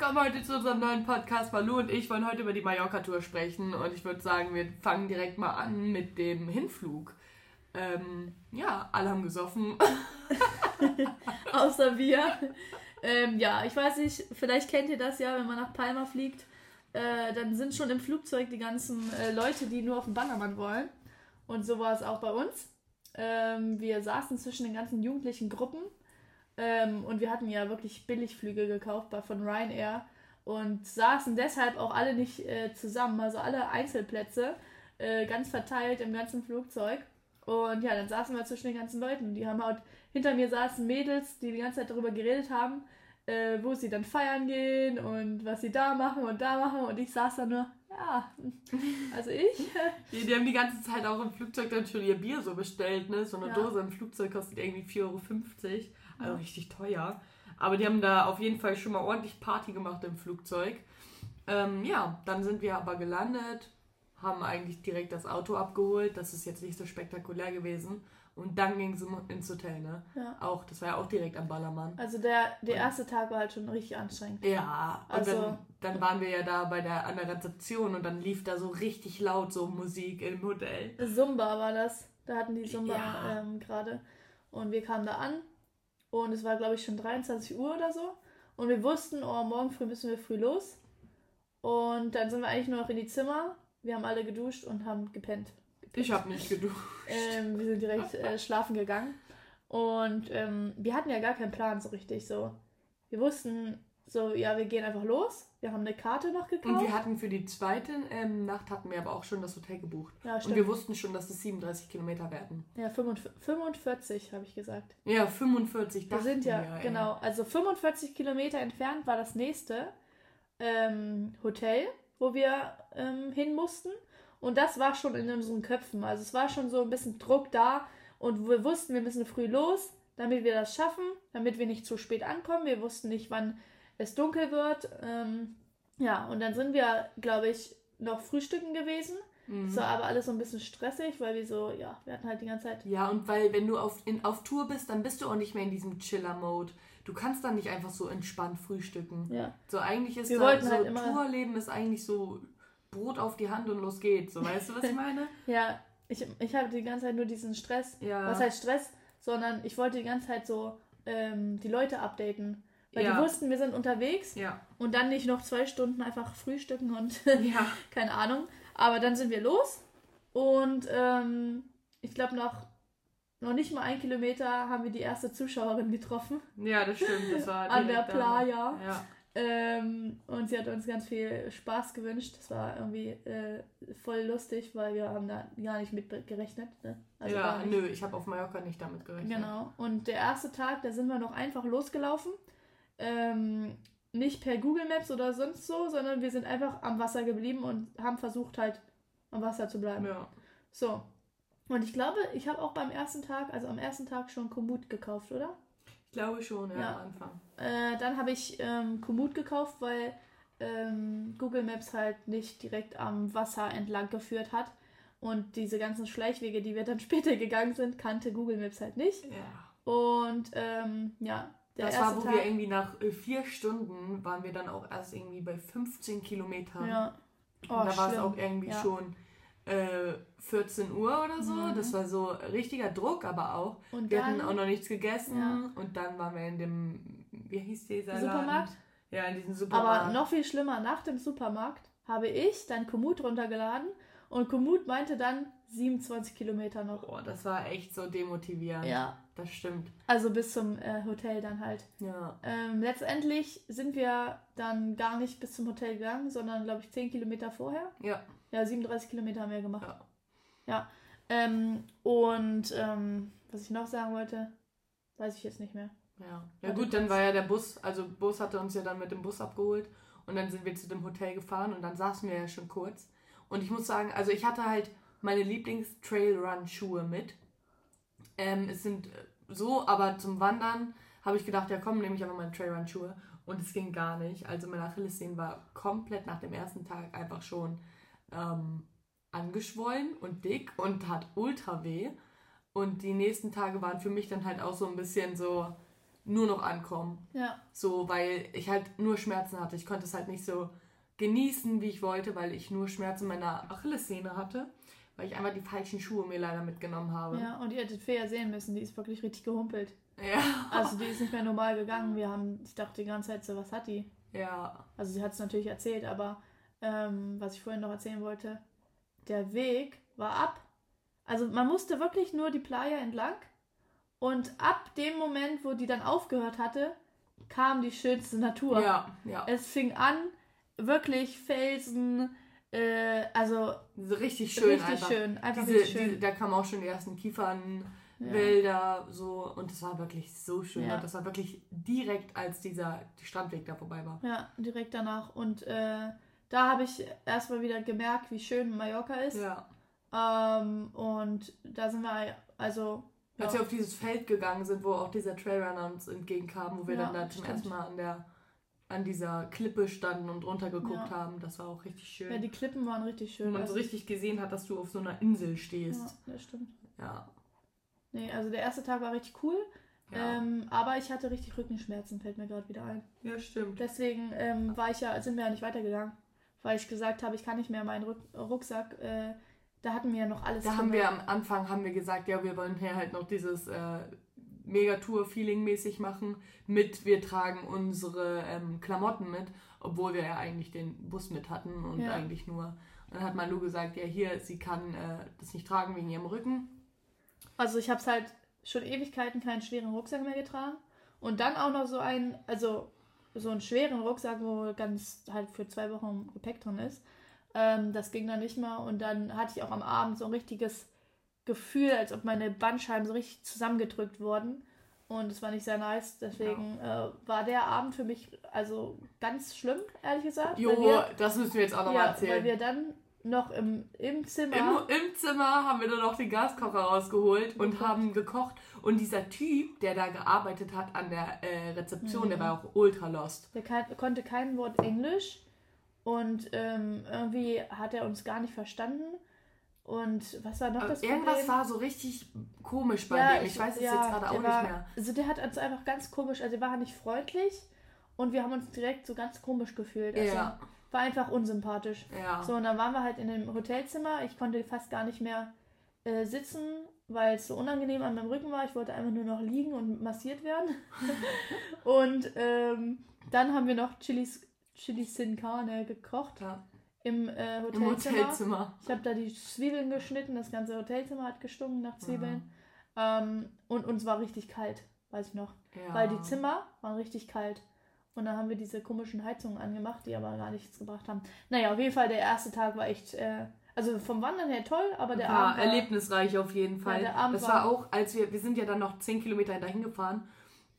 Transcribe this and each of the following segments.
willkommen heute zu unserem neuen Podcast. Malu und ich wollen heute über die Mallorca-Tour sprechen und ich würde sagen, wir fangen direkt mal an mit dem Hinflug. Ähm, ja, alle haben gesoffen. Außer wir. Ähm, ja, ich weiß nicht, vielleicht kennt ihr das ja, wenn man nach Palma fliegt, äh, dann sind schon im Flugzeug die ganzen äh, Leute, die nur auf den Bannermann wollen. Und so war es auch bei uns. Ähm, wir saßen zwischen den ganzen jugendlichen Gruppen ähm, und wir hatten ja wirklich Billigflüge gekauft bei, von Ryanair und saßen deshalb auch alle nicht äh, zusammen, also alle Einzelplätze, äh, ganz verteilt im ganzen Flugzeug. Und ja, dann saßen wir zwischen den ganzen Leuten. Die haben halt, hinter mir saßen Mädels, die die ganze Zeit darüber geredet haben, äh, wo sie dann feiern gehen und was sie da machen und da machen. Und ich saß da nur, ja, also ich. Die, die, haben die ganze Zeit auch im Flugzeug dann schon ihr Bier so bestellt, ne? So eine ja. Dose im Flugzeug kostet irgendwie 4,50 Euro. Also richtig teuer. Aber die haben da auf jeden Fall schon mal ordentlich Party gemacht im Flugzeug. Ähm, ja, dann sind wir aber gelandet, haben eigentlich direkt das Auto abgeholt. Das ist jetzt nicht so spektakulär gewesen. Und dann ging es ins Hotel, ne? Ja. Auch, das war ja auch direkt am Ballermann. Also der, der erste Tag war halt schon richtig anstrengend. Ja, also dann, dann, waren wir ja da bei der, an der Rezeption und dann lief da so richtig laut so Musik im Hotel. Zumba war das. Da hatten die Zumba ja. ähm, gerade. Und wir kamen da an und es war, glaube ich, schon 23 Uhr oder so. Und wir wussten, oh, morgen früh müssen wir früh los. Und dann sind wir eigentlich nur noch in die Zimmer. Wir haben alle geduscht und haben gepennt. gepennt. Ich habe nicht geduscht. Ähm, wir sind direkt äh, schlafen gegangen. Und ähm, wir hatten ja gar keinen Plan so richtig. So, wir wussten, so, ja, wir gehen einfach los. Wir haben eine Karte noch gekauft. Und wir hatten für die zweite ähm, Nacht hatten wir aber auch schon das Hotel gebucht. Ja, stimmt. Und wir wussten schon, dass es 37 Kilometer werden. Ja, 45, habe ich gesagt. Ja, 45. Wir sind ja, wir, genau. Also 45 Kilometer entfernt war das nächste ähm, Hotel, wo wir ähm, hin mussten. Und das war schon in unseren Köpfen. Also es war schon so ein bisschen Druck da. Und wir wussten, wir müssen früh los, damit wir das schaffen, damit wir nicht zu spät ankommen. Wir wussten nicht, wann es dunkel wird. Ähm, ja, und dann sind wir, glaube ich, noch frühstücken gewesen. Mhm. Das war aber alles so ein bisschen stressig, weil wir so, ja, wir hatten halt die ganze Zeit. Ja, und weil, wenn du auf, in, auf Tour bist, dann bist du auch nicht mehr in diesem Chiller-Mode. Du kannst dann nicht einfach so entspannt frühstücken. Ja. So, eigentlich ist wir da, so, halt immer... Tourleben ist eigentlich so Brot auf die Hand und los geht's. So, weißt du, was ich meine? ja, ich, ich hatte die ganze Zeit nur diesen Stress. Ja. Was heißt Stress? Sondern ich wollte die ganze Zeit so ähm, die Leute updaten. Weil ja. die wussten, wir sind unterwegs ja. und dann nicht noch zwei Stunden einfach frühstücken und ja. keine Ahnung. Aber dann sind wir los und ähm, ich glaube noch, noch nicht mal ein Kilometer haben wir die erste Zuschauerin getroffen. Ja, das stimmt. Das war an der Playa. Ja. Ähm, und sie hat uns ganz viel Spaß gewünscht. Das war irgendwie äh, voll lustig, weil wir haben da gar nicht mit gerechnet. Ne? Also ja, nö, ich habe auf Mallorca nicht damit gerechnet. Genau. Und der erste Tag, da sind wir noch einfach losgelaufen ähm, nicht per Google Maps oder sonst so, sondern wir sind einfach am Wasser geblieben und haben versucht halt am Wasser zu bleiben. Ja. So. Und ich glaube, ich habe auch beim ersten Tag, also am ersten Tag schon Komoot gekauft, oder? Ich glaube schon, ja, ja. am Anfang. Äh, dann habe ich ähm, Komoot gekauft, weil ähm, Google Maps halt nicht direkt am Wasser entlang geführt hat. Und diese ganzen Schleichwege, die wir dann später gegangen sind, kannte Google Maps halt nicht. Ja. Und ähm, ja, der das war, wo Tag, wir irgendwie nach äh, vier Stunden waren wir dann auch erst irgendwie bei 15 Kilometern. Ja. Oh, da war es auch irgendwie ja. schon äh, 14 Uhr oder so. Mhm. Das war so richtiger Druck, aber auch. Und wir dann, hatten auch noch nichts gegessen. Ja. Und dann waren wir in dem, wie hieß dieser Supermarkt? Laden? Ja, in diesem Supermarkt. Aber noch viel schlimmer, nach dem Supermarkt habe ich dann Komoot runtergeladen und Komoot meinte dann 27 Kilometer noch. Boah, das war echt so demotivierend. Ja. Das stimmt. Also bis zum äh, Hotel dann halt. Ja. Ähm, letztendlich sind wir dann gar nicht bis zum Hotel gegangen, sondern glaube ich 10 Kilometer vorher. Ja. Ja, 37 Kilometer haben wir gemacht. Ja. ja. Ähm, und ähm, was ich noch sagen wollte, weiß ich jetzt nicht mehr. Ja. Ja gut, dann war ja der Bus, also Bus hatte uns ja dann mit dem Bus abgeholt und dann sind wir zu dem Hotel gefahren und dann saßen wir ja schon kurz. Und ich muss sagen, also ich hatte halt meine Lieblings-Trail-Run-Schuhe mit. Ähm, es sind äh, so, aber zum Wandern habe ich gedacht, ja komm, nehme ich einfach meine Trailrun-Schuhe. Und es ging gar nicht. Also meine Achillessehne war komplett nach dem ersten Tag einfach schon ähm, angeschwollen und dick und hat ultra weh. Und die nächsten Tage waren für mich dann halt auch so ein bisschen so, nur noch ankommen. Ja. So, weil ich halt nur Schmerzen hatte. Ich konnte es halt nicht so genießen, wie ich wollte, weil ich nur Schmerzen meiner Achillessehne hatte, weil ich einfach die falschen Schuhe mir leider mitgenommen habe. Ja, und ihr hättet Fee ja sehen müssen, die ist wirklich richtig gehumpelt. Ja. Also die ist nicht mehr normal gegangen. Wir haben, ich dachte die ganze Zeit so, was hat die? Ja. Also sie hat es natürlich erzählt, aber ähm, was ich vorhin noch erzählen wollte, der Weg war ab. Also man musste wirklich nur die Playa entlang und ab dem Moment, wo die dann aufgehört hatte, kam die schönste Natur. Ja, ja. Es fing an, wirklich Felsen, äh, also So richtig schön richtig einfach. schön, einfach Diese, richtig schön. diese, da kamen auch schon die ersten Kiefernwälder so und das war wirklich so schön. Ja. Das war wirklich direkt, als dieser Strandweg da vorbei war. Ja, direkt danach. Und äh, da habe ich erstmal wieder gemerkt, wie schön Mallorca ist. Ja. Ähm, und da sind wir, also. Als ja. wir auf dieses Feld gegangen sind, wo auch dieser Trailrunner uns entgegenkam, wo wir Ja, dann da zum stimmt. ersten Mal an der an dieser Klippe standen und runtergeguckt Ja. haben, das war auch richtig schön. Ja, die Klippen waren richtig wo schön. man so Also- richtig gesehen hat, dass du auf so einer Insel stehst. Ja, das stimmt. Ja. Nee, also der erste Tag war richtig cool. Ja, Ähm, aber ich hatte richtig Rückenschmerzen, fällt mir gerade wieder ein. ja stimmt. Deswegen ähm, war ich ja, sind wir ja nicht weitergegangen. Weil ich gesagt habe, ich kann nicht mehr meinen Ruck Rucksack, äh, da hatten wir ja noch alles Da haben wir am Anfang haben wir gesagt, ja, wir wollen hier halt noch dieses äh, Megatour-Feeling mäßig machen mit, wir tragen unsere ähm, Klamotten mit, obwohl wir ja eigentlich den Bus mit hatten und Ja. eigentlich nur. Dann hat Malu gesagt, ja, hier, sie kann äh, das nicht tragen wegen ihrem Rücken. Also ich habe halt schon Ewigkeiten keinen schweren Rucksack mehr getragen. Und dann auch noch so einen, also so einen schweren Rucksack, wo ganz halt für zwei Wochen Gepäck drin ist. Ähm, das ging dann nicht mehr. Und dann hatte ich auch am Abend so ein richtiges Gefühl, als ob meine Bandscheiben so richtig zusammengedrückt wurden. Und es war nicht sehr nice. Deswegen äh, war der Abend für mich also ganz schlimm, ehrlich gesagt. Jo, wir, das müssen wir jetzt auch nochmal ja, erzählen. weil wir dann noch im, im Zimmer. Im, Im Zimmer haben wir dann noch den Gaskocher rausgeholt und Gekocht. haben gekocht. Und dieser Typ, der da gearbeitet hat an der äh, Rezeption, der Mhm. war auch ultra lost. Der kann, konnte kein Wort Englisch und ähm, irgendwie hat er uns gar nicht verstanden. Und was war noch das Irgendwas Problem? war so richtig komisch bei Ja, dem. Ich weiß es ja, jetzt gerade auch der nicht war, mehr. Also der hat uns einfach ganz komisch, also der war nicht freundlich und wir haben uns direkt so ganz komisch gefühlt. Also Ja, war einfach unsympathisch. ja. So, und dann waren wir halt in dem Hotelzimmer. Ich konnte fast gar nicht mehr äh, sitzen, weil es so unangenehm an meinem Rücken war. Ich wollte einfach nur noch liegen und massiert werden. und ähm, dann haben wir noch Chilis, Chili Sin Carne gekocht ja. Im äh, Im Hotelzimmer. Hotelzimmer. Ich habe da die Zwiebeln geschnitten, das ganze Hotelzimmer hat gestunken nach Zwiebeln. Ähm, und uns war richtig kalt, weiß ich noch. Ja. Weil die Zimmer waren richtig kalt. Und dann haben wir diese komischen Heizungen angemacht, die aber gar nichts gebracht haben. Naja, auf jeden Fall, der erste Tag war echt, äh, also vom Wandern her toll, aber der war Abend war, erlebnisreich auf jeden Fall. der Abend das war war- auch, als wir, wir sind ja dann noch 10 Kilometer dahin gefahren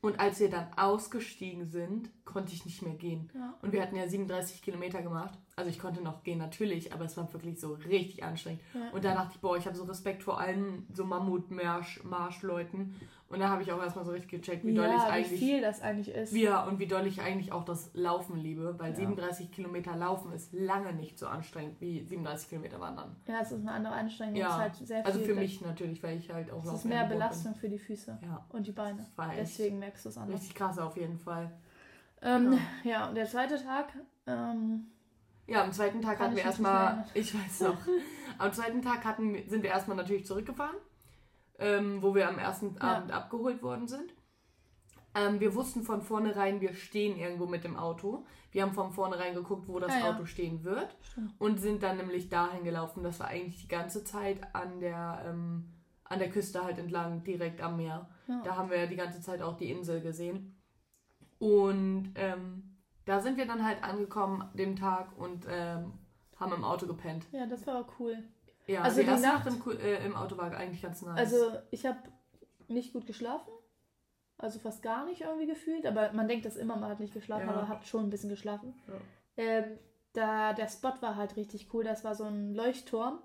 und als wir dann ausgestiegen sind, konnte ich nicht mehr gehen. Ja. Und wir hatten ja 37 Kilometer gemacht. Also ich konnte noch gehen, natürlich, aber es war wirklich so richtig anstrengend. Ja. Und da dachte ich, boah, ich habe so Respekt vor allen so Mammut-Marschleuten. Und da habe ich auch erstmal so richtig gecheckt, wie doll ich ja, wie eigentlich viel das eigentlich ist. ja, und wie doll ich eigentlich auch das Laufen liebe, weil Ja. 37 Kilometer Laufen ist lange nicht so anstrengend wie 37 Kilometer Wandern. Ja, es ist eine andere Anstrengung. Ja, halt sehr Also für mich natürlich, weil ich halt auch Es ist mehr Belastung für die Füße Bin. Ja, und die Beine. Deswegen merkst du es anders. richtig krass auf jeden Fall. Ähm, ja. und der zweite Tag, ähm, Ja, am zweiten Tag hatten wir erstmal, ich weiß noch, am zweiten Tag hatten, sind wir erstmal natürlich zurückgefahren, ähm, wo wir am ersten Ja. Abend abgeholt worden sind. Ähm, wir wussten von vornherein, wir stehen irgendwo mit dem Auto. Wir haben von vornherein geguckt, wo das ja. Auto stehen wird Stimmt. und sind dann nämlich dahin gelaufen. Das war eigentlich die ganze Zeit an der, ähm, an der Küste halt entlang, direkt am Meer. ja. Da haben wir ja die ganze Zeit auch die Insel gesehen. Und ähm, da sind wir dann halt angekommen dem Tag und ähm, haben im Auto gepennt. ja, das war cool. Ja, Also die die Nacht- Nacht im, äh, im Auto war eigentlich ganz nice. Also ich habe nicht gut geschlafen. Also fast gar nicht irgendwie gefühlt. Aber man denkt das immer, man hat nicht geschlafen, Ja. aber hat schon ein bisschen geschlafen. Ja. Ähm, da, der Spot war halt richtig cool. Das war so ein Leuchtturm.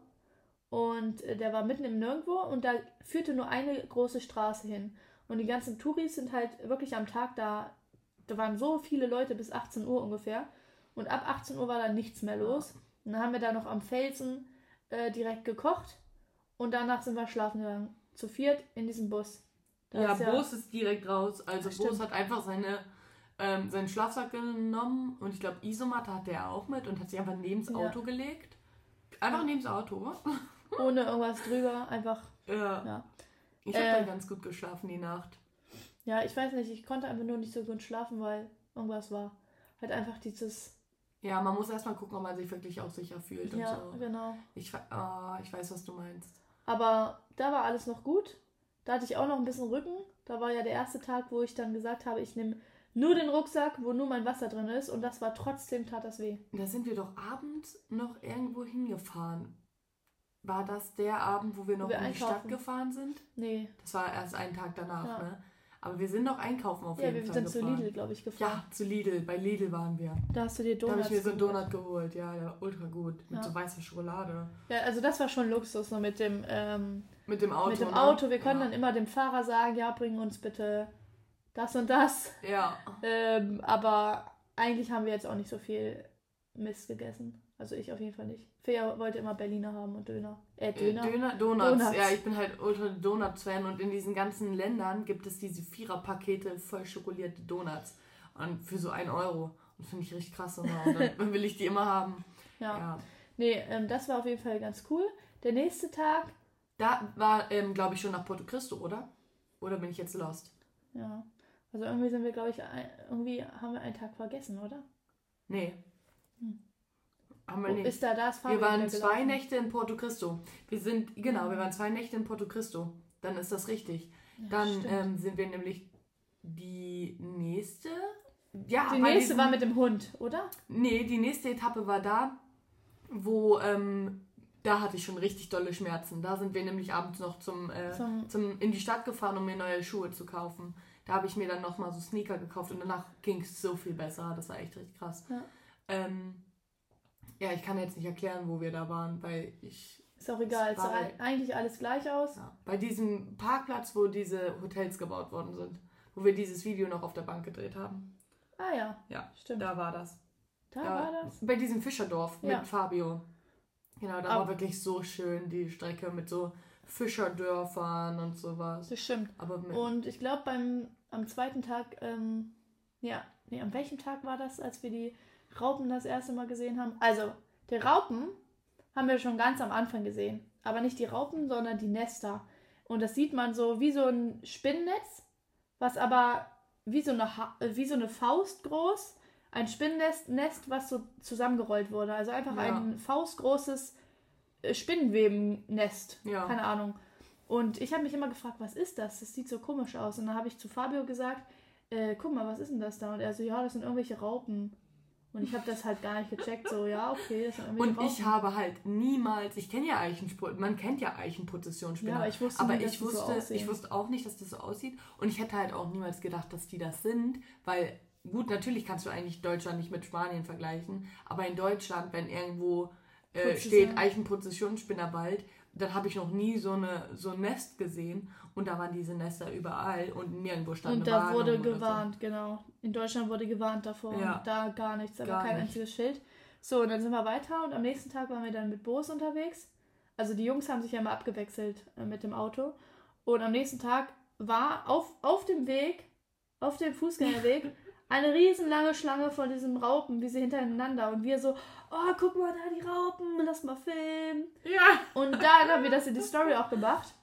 Und äh, der war mitten im Nirgendwo und da führte nur eine große Straße hin. Und die ganzen Touris sind halt wirklich am Tag da. Da waren so viele Leute bis 18 Uhr ungefähr. Und ab 18 Uhr war dann nichts mehr los. Und dann haben wir da noch am Felsen äh, direkt gekocht. Und danach sind wir schlafen gegangen. Zu viert in diesem Bus. Da ja, ist ja- Bos ist direkt raus. Also Stimmt. Bos hat einfach seine, ähm, seinen Schlafsack genommen und ich glaube, Isomatte hatte er auch mit und hat sich einfach neben das Ja. Auto gelegt. Einfach neben das Auto. Ohne irgendwas drüber, einfach, Ja. ja. Ich habe Äh. dann ganz gut geschlafen die Nacht. Ja, ich weiß nicht, ich konnte einfach nur nicht so gut schlafen, weil irgendwas war. Halt einfach dieses, Ja, man muss erstmal gucken, ob man sich wirklich auch sicher fühlt und ja, so. genau. Ich, ah, ich weiß, was du meinst. Aber da war alles noch gut. Da hatte ich auch noch ein bisschen Rücken. Da war ja der erste Tag, wo ich dann gesagt habe, ich nehme nur den Rucksack, wo nur mein Wasser drin ist. Und das war trotzdem, tat das weh. Da sind wir doch abends noch irgendwo hingefahren. War das der Abend, wo wir noch wir in die Stadt gefahren sind? Nee. Das war erst einen Tag danach, Ja. ne? Aber wir sind noch einkaufen auf Ja, jeden wir Fall sind zu gefahren. Lidl, glaube ich, gefahren. Ja, zu Lidl. Bei Lidl waren wir. Da hast du dir Da habe Donuts ich mir so einen. Donut geholt. Ja, ja, ultra gut. Mit Ja. so weißer Schokolade. Ja, also das war schon Luxus, so mit dem, ähm, Mit dem Auto. mit dem ne? Auto. Wir können ja. dann immer dem Fahrer sagen, ja, bring uns bitte das und das. Ja. Ähm, aber eigentlich haben wir jetzt auch nicht so viel Mist gegessen. Also ich auf jeden Fall nicht. Fea wollte immer Berliner haben und Döner. Äh, Äh, Döner. Döner, Donuts. Donuts. Ja, ich bin halt ultra Donuts-Fan und in diesen ganzen Ländern gibt es diese Vierer-Pakete voll schokolierte Donuts. Und für so ein Euro. Und finde ich richtig krass immer. Und dann will ich die immer haben. Ja. Ja. Nee, ähm, das war auf jeden Fall ganz cool. Der nächste Tag, Da war, ähm, glaube ich, schon nach Porto Cristo, oder? Oder bin ich jetzt lost? ja. Also irgendwie sind wir, glaube ich, ein, irgendwie haben wir einen Tag vergessen, oder? Nee. Hm. Haben wir nicht. ist da das Wir waren zwei Nächte in Porto Cristo. Wir sind, genau, wir waren zwei Nächte in Porto Cristo. Dann ist das richtig. Dann stimmt. ähm, sind wir nämlich die nächste. Ja, Die nächste diesem- war mit dem Hund, oder? Nee, die nächste Etappe war da, wo ähm, da hatte ich schon richtig dolle Schmerzen. Da sind wir nämlich abends noch zum, äh, Zum- zum in die Stadt gefahren, um mir neue Schuhe zu kaufen. Da habe ich mir dann nochmal so Sneaker gekauft und danach ging es so viel besser. Das war echt richtig krass. Ja. Ähm, ja, ich kann jetzt nicht erklären, wo wir da waren, weil ich. Ist auch egal. Es sah eigentlich alles gleich aus. Ja, bei diesem Parkplatz, wo diese Hotels gebaut worden sind, wo wir dieses Video noch auf der Bank gedreht haben. Ah ja, Ja, stimmt. Da, da war das. war das. Bei diesem Fischerdorf Ja. mit Fabio. Genau, da Aber- war wirklich so schön die Strecke mit so Fischerdörfern und sowas. Das stimmt. Aber Und ich glaube, beim am zweiten Tag, ähm, ja, nee, an welchem Tag war das, als wir die Raupen das erste Mal gesehen haben? Also, die Raupen haben wir schon ganz am Anfang gesehen. Aber nicht die Raupen, sondern die Nester. Und das sieht man so wie so ein Spinnennetz, was aber wie so eine, ha äh, wie so eine Faust groß, ein Spinnennest, Nest, was so zusammengerollt wurde. Also einfach Ja. ein faustgroßes äh, Spinnenwebennest. Ja. Keine Ahnung. Und ich habe mich immer gefragt, was ist das? Das sieht so komisch aus. Und dann habe ich zu Fabio gesagt, äh, guck mal, was ist denn das da? Und er so, ja, das sind irgendwelche Raupen. Und ich habe das halt gar nicht gecheckt. So, ja, okay, und ich habe halt niemals, ich kenne ja Eichenspur, man kennt ja Eichenprozessionsspinner. Ja, aber ich wusste aber dass ich so wusste, aussehen. ich wusste auch nicht, dass das so aussieht. Und ich hätte halt auch niemals gedacht, dass die das sind, weil gut, natürlich kannst du eigentlich Deutschland nicht mit Spanien vergleichen, aber in Deutschland, wenn irgendwo äh, steht Eichenprozessionsspinnerwald, dann habe ich noch nie so, eine, so ein Nest gesehen und da waren diese Nester überall und nirgendwo stand Und da Warnung wurde oder so. gewarnt, genau. In Deutschland wurde gewarnt davor. Ja. Und da gar nichts, aber Gar kein nicht. einziges Schild. So, und dann sind wir weiter und am nächsten Tag waren wir dann mit Bos unterwegs. Also die Jungs haben sich ja mal abgewechselt äh, mit dem Auto. Und am nächsten Tag war auf, auf dem Weg, auf dem Fußgängerweg, eine riesenlange Schlange von diesen Raupen, wie sie hintereinander. Und wir so, oh, guck mal da, die Raupen, lass mal filmen. Ja, Und dann haben wir das in die Story auch gemacht.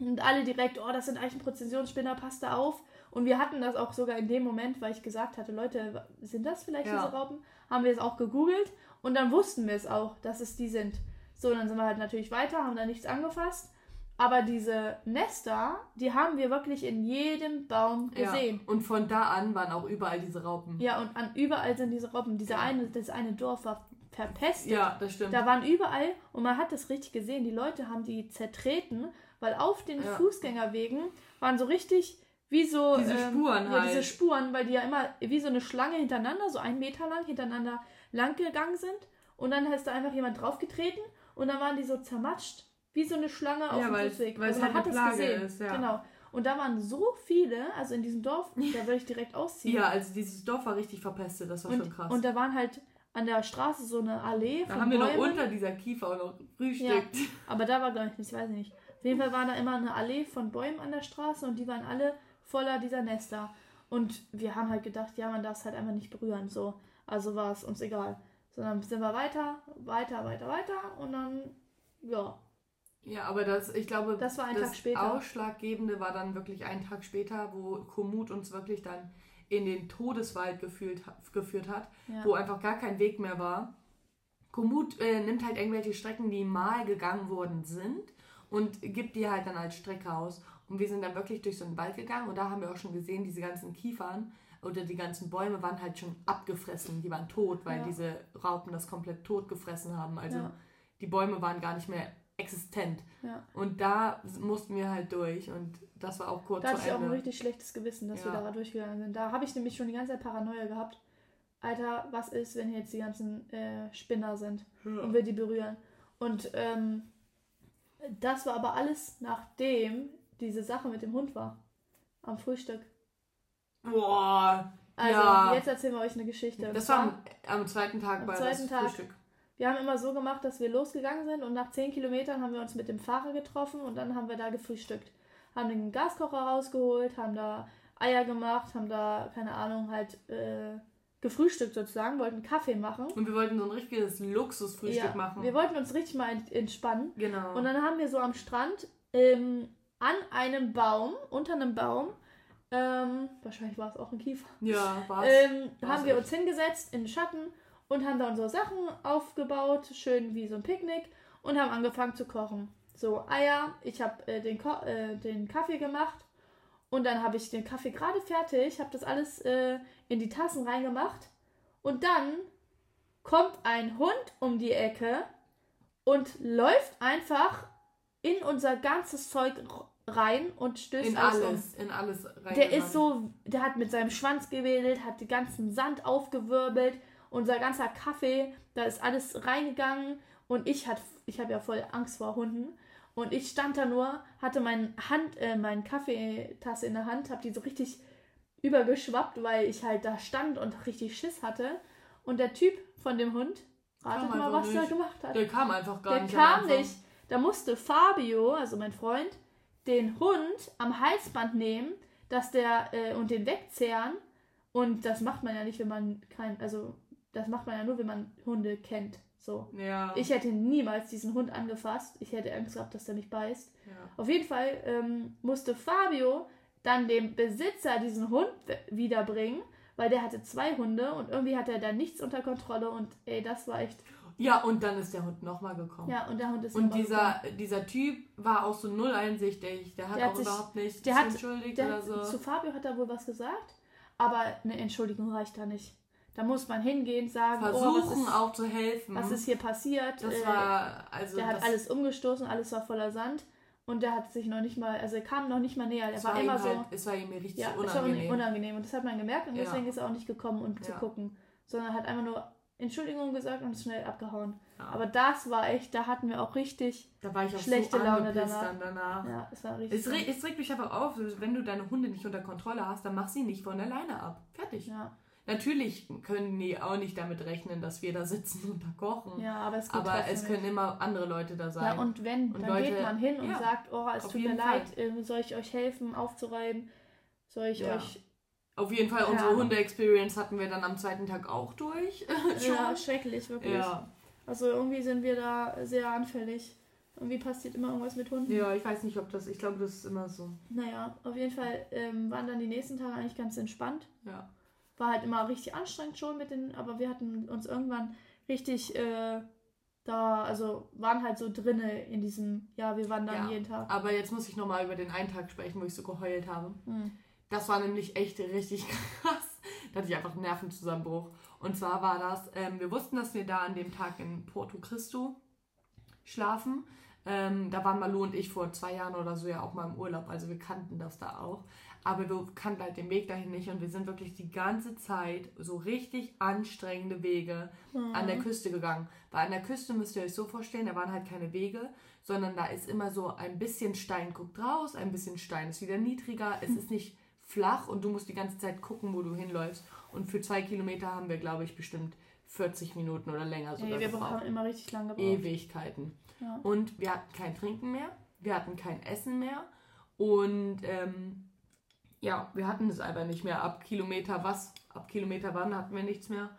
Und alle direkt, oh, das sind Eichenprozessionsspinner, passt da auf. Und wir hatten das auch sogar in dem Moment, weil ich gesagt hatte, Leute, sind das vielleicht Ja. diese Raupen? Haben wir es auch gegoogelt und dann wussten wir es auch, dass es die sind. So, dann sind wir halt natürlich weiter, haben da nichts angefasst. Aber diese Nester, die haben wir wirklich in jedem Baum gesehen. Ja. Und von da an waren auch überall diese Raupen. Ja, und an überall sind diese Robben. Dieser Ja. eine, das eine Dorf war verpestet. Ja, das stimmt. Da waren überall, und man hat das richtig gesehen, die Leute haben die zertreten, weil auf den Ja. Fußgängerwegen waren so richtig wie so. Diese Spuren ja, halt. diese Spuren, weil die ja immer wie so eine Schlange hintereinander, so einen Meter lang, hintereinander lang gegangen sind. Und dann ist da einfach jemand draufgetreten und dann waren die so zermatscht, wie so eine Schlange auf Ja, dem Fußweg. weil Also man halt hat das gesehen. ist, ja. Genau. Und da waren so viele, also in diesem Dorf, da würde ich direkt ausziehen. ja, also dieses Dorf war richtig verpestet, das war schon und, krass. und da waren halt an der Straße so eine Allee da haben wir noch unter dieser Kiefer auch noch frühstückt. Aber da war, glaube ich, ich weiß nicht. Auf jeden Fall war da immer eine Allee von Bäumen an der Straße und die waren alle voller dieser Nester. Und wir haben halt gedacht, ja, man darf es halt einfach nicht berühren, so. Also war es uns egal. Sondern sind wir weiter, weiter, weiter, weiter und dann, ja. Ja, aber das, ich glaube, Das war ein das Tag später. Ausschlaggebende war dann wirklich ein Tag später, wo Komoot uns wirklich dann in den Todeswald gefühlt, geführt hat, Ja. wo einfach gar kein Weg mehr war. Komoot äh, nimmt halt irgendwelche Strecken, die mal gegangen worden sind und gibt die halt dann als Strecke aus. Und wir sind dann wirklich durch so einen Wald gegangen und da haben wir auch schon gesehen, diese ganzen Kiefern oder die ganzen Bäume waren halt schon abgefressen, die waren tot, weil Ja. diese Raupen das komplett tot gefressen haben. Also Ja. die Bäume waren gar nicht mehr existent. Ja. Und da mussten wir halt durch und das war auch kurz Da hatte ich auch ein richtig schlechtes Gewissen, dass wir Ja. da durchgegangen sind. Da habe ich nämlich schon die ganze Zeit Paranoia gehabt. Alter, was ist, wenn hier jetzt die ganzen äh, Spinner sind und wir die berühren? Und ähm, das war aber alles nachdem diese Sache mit dem Hund war. Am Frühstück. Boah, Also, Ja. jetzt erzählen wir euch eine Geschichte. Das war am, am zweiten Tag Am bei zweiten Tag. Frühstück. Wir haben immer so gemacht, dass wir losgegangen sind und nach 10 Kilometern haben wir uns mit dem Fahrer getroffen und dann haben wir da gefrühstückt. Haben den Gaskocher rausgeholt, haben da Eier gemacht, haben da, keine Ahnung, halt äh, gefrühstückt sozusagen, wollten Kaffee machen. Und wir wollten so ein richtiges Luxusfrühstück Ja, machen. Wir wollten uns richtig mal ent- entspannen. genau. Und dann haben wir so am Strand ähm, an einem Baum, unter einem Baum, ähm, wahrscheinlich war es auch ein Kiefer, ja, war's. ähm, war's haben wir echt. uns hingesetzt in den Schatten und haben da unsere Sachen aufgebaut, schön wie so ein Picknick und haben angefangen zu kochen. So Eier, ich habe äh, den, Ko äh, den Kaffee gemacht und dann habe ich den Kaffee gerade fertig, habe das alles äh, in die Tassen reingemacht und dann kommt ein Hund um die Ecke und läuft einfach in unser ganzes Zeug rein und stößt in alles alles, in alles rein. Der ist so, der hat mit seinem Schwanz gewedelt, hat den ganzen Sand aufgewirbelt, unser ganzer Kaffee, da ist alles reingegangen und ich hat, ich habe ja voll Angst vor Hunden und ich stand da nur, hatte meine Hand, äh, meine Kaffeetasse in der Hand, habe die so richtig übergeschwappt, weil ich halt da stand und richtig Schiss hatte und der Typ von dem Hund, ratet mal, was er nicht. gemacht hat. Der kam einfach gar Der nicht. am kam nicht. Da musste Fabio, also mein Freund, den Hund am Halsband nehmen, dass der äh, und den wegzehren. Und das macht man ja nicht, wenn man kein, also das macht man ja nur, wenn man Hunde kennt. So. Ja. Ich hätte niemals diesen Hund angefasst. Ich hätte Angst gehabt, dass der mich beißt. ja. Auf jeden Fall ähm, musste Fabio dann dem Besitzer diesen Hund wiederbringen, weil der hatte zwei Hunde und irgendwie hatte er da nichts unter Kontrolle und ey, das war echt. ja, und dann ist der Hund nochmal gekommen. Ja, und der Hund ist Und dieser, dieser Typ war auch so null einsichtig. Der hat Der hat auch sich- überhaupt nicht der hat- entschuldigt Der oder so. Zu Fabio hat er wohl was gesagt, aber eine Entschuldigung reicht da nicht. Da muss man hingehen, sagen, oh, Versuchen was, ist, auch zu helfen. was ist hier passiert. das Äh, war, also. der hat alles umgestoßen, alles war voller Sand und der hat sich noch nicht mal, also er kam noch nicht mal näher. Es war, war immer ihm so, halt, es war ihm richtig ja, es war unangenehm. unangenehm und das hat man gemerkt und Ja. deswegen ist er auch nicht gekommen, um zu Ja. gucken, sondern hat einfach nur Entschuldigung gesagt und ist schnell abgehauen. Ja. Aber das war echt, da hatten wir auch richtig, da war ich auch schlechte so Laune danach. danach. ja, es war richtig. Es, reg, es regt mich einfach auf, wenn du deine Hunde nicht unter Kontrolle hast, dann mach sie nicht von alleine ab. Fertig. ja, Natürlich können die auch nicht damit rechnen, dass wir da sitzen und da kochen. ja, aber es Aber es können immer andere Leute da sein. Ja, und wenn, Und dann Leute- geht man hin und ja, sagt, oh, es tut mir leid, ähm, soll ich euch helfen, aufzureiben? Soll ich Ja. euch... Auf jeden Fall, unsere Ahnung. Hunde-Experience hatten wir dann am zweiten Tag auch durch. Ja, schrecklich, wirklich. Ja. Also irgendwie sind wir da sehr anfällig. Irgendwie passiert immer irgendwas mit Hunden. ja, ich weiß nicht, ob das, ich glaube, das ist immer so. Naja, auf jeden Fall ähm, waren dann die nächsten Tage eigentlich ganz entspannt. Ja. War halt immer richtig anstrengend schon mit den, aber wir hatten uns irgendwann richtig äh, da, also waren halt so drinne in diesem, ja, wir wandern Ja. jeden Tag. Aber jetzt muss ich nochmal über den einen Tag sprechen, wo ich so geheult habe. Hm. Das war nämlich echt richtig krass. Da hatte ich einfach einen Nervenzusammenbruch. Und zwar war das, ähm, wir wussten, dass wir da an dem Tag in Porto Cristo schlafen. Ähm, da waren Malu und ich vor zwei Jahren oder so ja auch mal im Urlaub, also wir kannten das da auch. Aber wir kannten halt den Weg dahin nicht und wir sind wirklich die ganze Zeit so richtig anstrengende Wege an der Küste gegangen. Weil an der Küste müsst ihr euch so vorstellen, da waren halt keine Wege, sondern da ist immer so ein bisschen Stein guckt raus, ein bisschen Stein ist wieder niedriger, es ist nicht flach und du musst die ganze Zeit gucken, wo du hinläufst. Und für zwei Kilometer haben wir, glaube ich, bestimmt 40 Minuten oder länger sogar Ey, wir gebraucht. haben immer richtig lange gebraucht. Ewigkeiten. Ja. Und wir hatten kein Trinken mehr. wir hatten kein Essen mehr und ähm, ja, wir hatten es einfach nicht mehr. Ab Kilometer was, ab Kilometer wann hatten wir nichts mehr.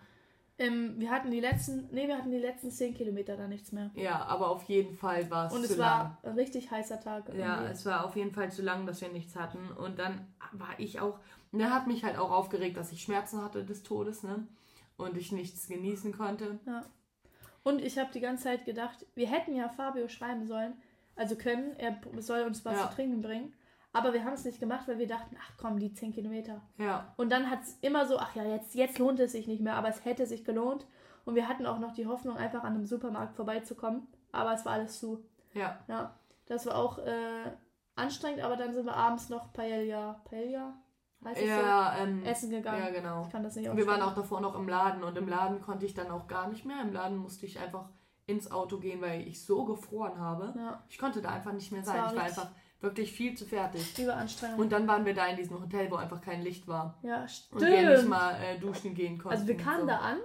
Ähm, wir hatten die letzten, nee, wir hatten die letzten 10 Kilometer da nichts mehr. Ja, aber auf jeden Fall war es Und zu es lang. war ein richtig heißer Tag. Ja, irgendwie. es war auf jeden Fall zu lang, dass wir nichts hatten. Und dann war ich auch, ne, hat mich halt auch aufgeregt, dass ich Schmerzen hatte des Todes, ne? Und ich nichts genießen konnte. Ja. Und ich habe die ganze Zeit gedacht, wir hätten ja Fabio schreiben sollen, also können, er soll uns was Ja. zu trinken bringen. Aber wir haben es nicht gemacht, weil wir dachten, ach komm, die 10 Kilometer. Ja, Und dann hat es immer so, ach ja, jetzt, jetzt lohnt es sich nicht mehr, aber es hätte sich gelohnt. Und wir hatten auch noch die Hoffnung, einfach an einem Supermarkt vorbeizukommen. Aber es war alles zu. ja. Ja, das war auch äh, anstrengend, aber dann sind wir abends noch Paella, Paella, heißt es Ja, ähm, so, essen gegangen. ja, genau. Ich kann das nicht Wir waren auch davor noch im Laden und im Laden konnte ich dann auch gar nicht mehr. Im Laden musste ich einfach ins Auto gehen, weil ich so gefroren habe. Ja, Ich konnte da einfach nicht mehr sein. war Ich war einfach wirklich viel zu fertig. Überanstrengung. Und dann waren wir da in diesem Hotel, wo einfach kein Licht war. ja, Und stimmt. wir nicht mal äh, duschen gehen konnten. Also wir und kamen so. da an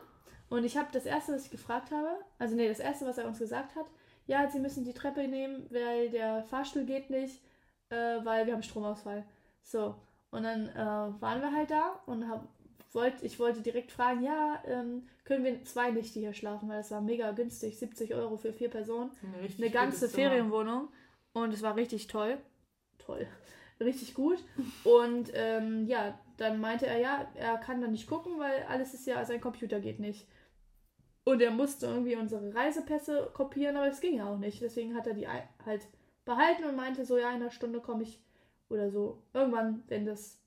und ich habe das erste, was ich gefragt habe, also nee, das erste, was er uns gesagt hat, ja, Sie müssen die Treppe nehmen, weil der Fahrstuhl geht nicht, äh, weil wir haben Stromausfall. So, und dann äh, waren wir halt da und hab, wollt, ich wollte direkt fragen, ja, ähm, können wir zwei Nächte hier schlafen, weil es war mega günstig, 70 Euro für vier Personen, Ein richtig eine ganze gutes Zimmer. Und es war richtig toll. Toll. Richtig gut. Und ähm, ja, dann meinte er, ja, er kann da nicht gucken, weil alles ist ja, sein Computer geht nicht. Und er musste irgendwie unsere Reisepässe kopieren, aber es ging ja auch nicht. Deswegen hat er die halt behalten und meinte so, ja, in einer Stunde komme ich oder so. Irgendwann, wenn das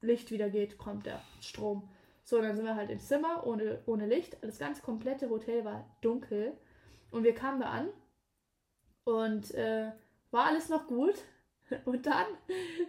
Licht wieder geht, kommt der Strom. So, dann sind wir halt im Zimmer ohne, ohne Licht. Das ganze komplette Hotel war dunkel. Und wir kamen da an und äh, war alles noch gut. Und dann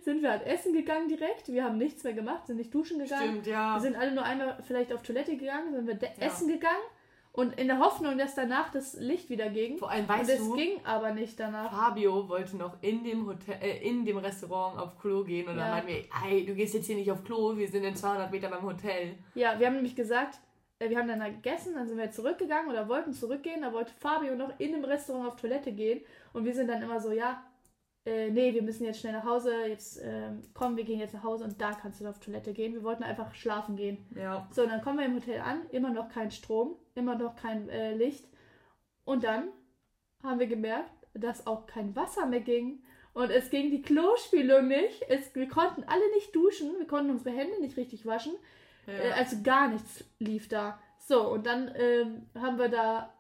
sind wir halt essen gegangen direkt. Wir haben nichts mehr gemacht, sind nicht duschen gegangen. Stimmt, ja. Wir sind alle nur einmal vielleicht auf Toilette gegangen, sind wir Ja. essen gegangen. Und in der Hoffnung, dass danach das Licht wieder ging. Vor allem, Und weißt es du, ging aber nicht danach. Fabio wollte noch in dem Hotel, äh, in dem Restaurant auf Klo gehen und dann Ja. meinten wir, hey, du gehst jetzt hier nicht auf Klo, wir sind in 200 Meter beim Hotel. Ja, wir haben nämlich gesagt, wir haben dann da gegessen, dann sind wir zurückgegangen oder wollten zurückgehen. Da wollte Fabio noch in dem Restaurant auf Toilette gehen. Und wir sind dann immer so, ja, äh, nee, wir müssen jetzt schnell nach Hause. Jetzt, ähm, komm, wir gehen jetzt nach Hause und da kannst du auf Toilette gehen. Wir wollten einfach schlafen gehen. Ja. So, dann kommen wir im Hotel an, immer noch kein Strom, immer noch kein äh, Licht. Und dann haben wir gemerkt, dass auch kein Wasser mehr ging. Und es ging die Klospülung nicht. Es, wir konnten alle nicht duschen, wir konnten unsere Hände nicht richtig waschen. Äh, ja. also gar nichts lief da. So, und dann ähm, haben wir da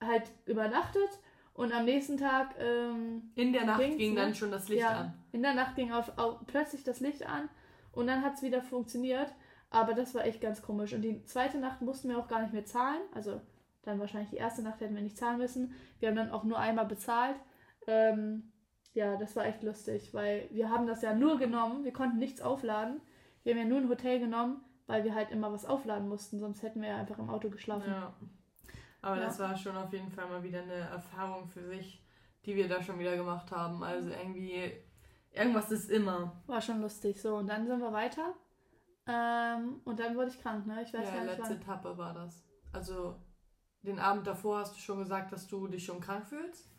halt übernachtet und am nächsten Tag ähm, In der Nacht ging dann schon das Licht ja, an. In der Nacht ging auf, auf, plötzlich das Licht an und dann hat es wieder funktioniert. Aber das war echt ganz komisch. Und die zweite Nacht mussten wir auch gar nicht mehr zahlen. Also dann wahrscheinlich die erste Nacht hätten wir nicht zahlen müssen. Wir haben dann auch nur einmal bezahlt. Ähm, ja, das war echt lustig, weil wir haben das ja nur genommen. Wir konnten nichts aufladen. Wir haben ja nur ein Hotel genommen, weil wir halt immer was aufladen mussten. Sonst hätten wir ja einfach im Auto geschlafen. Ja. Aber Ja. das war schon auf jeden Fall mal wieder eine Erfahrung für sich, die wir da schon wieder gemacht haben. Also irgendwie, irgendwas ist immer. War schon lustig. So, und dann sind wir weiter. Ähm, und dann wurde ich krank, ne? Ich weiß Ja, gar nicht letzte wann. Etappe war das. Also den Abend davor hast du schon gesagt, dass du dich schon krank fühlst.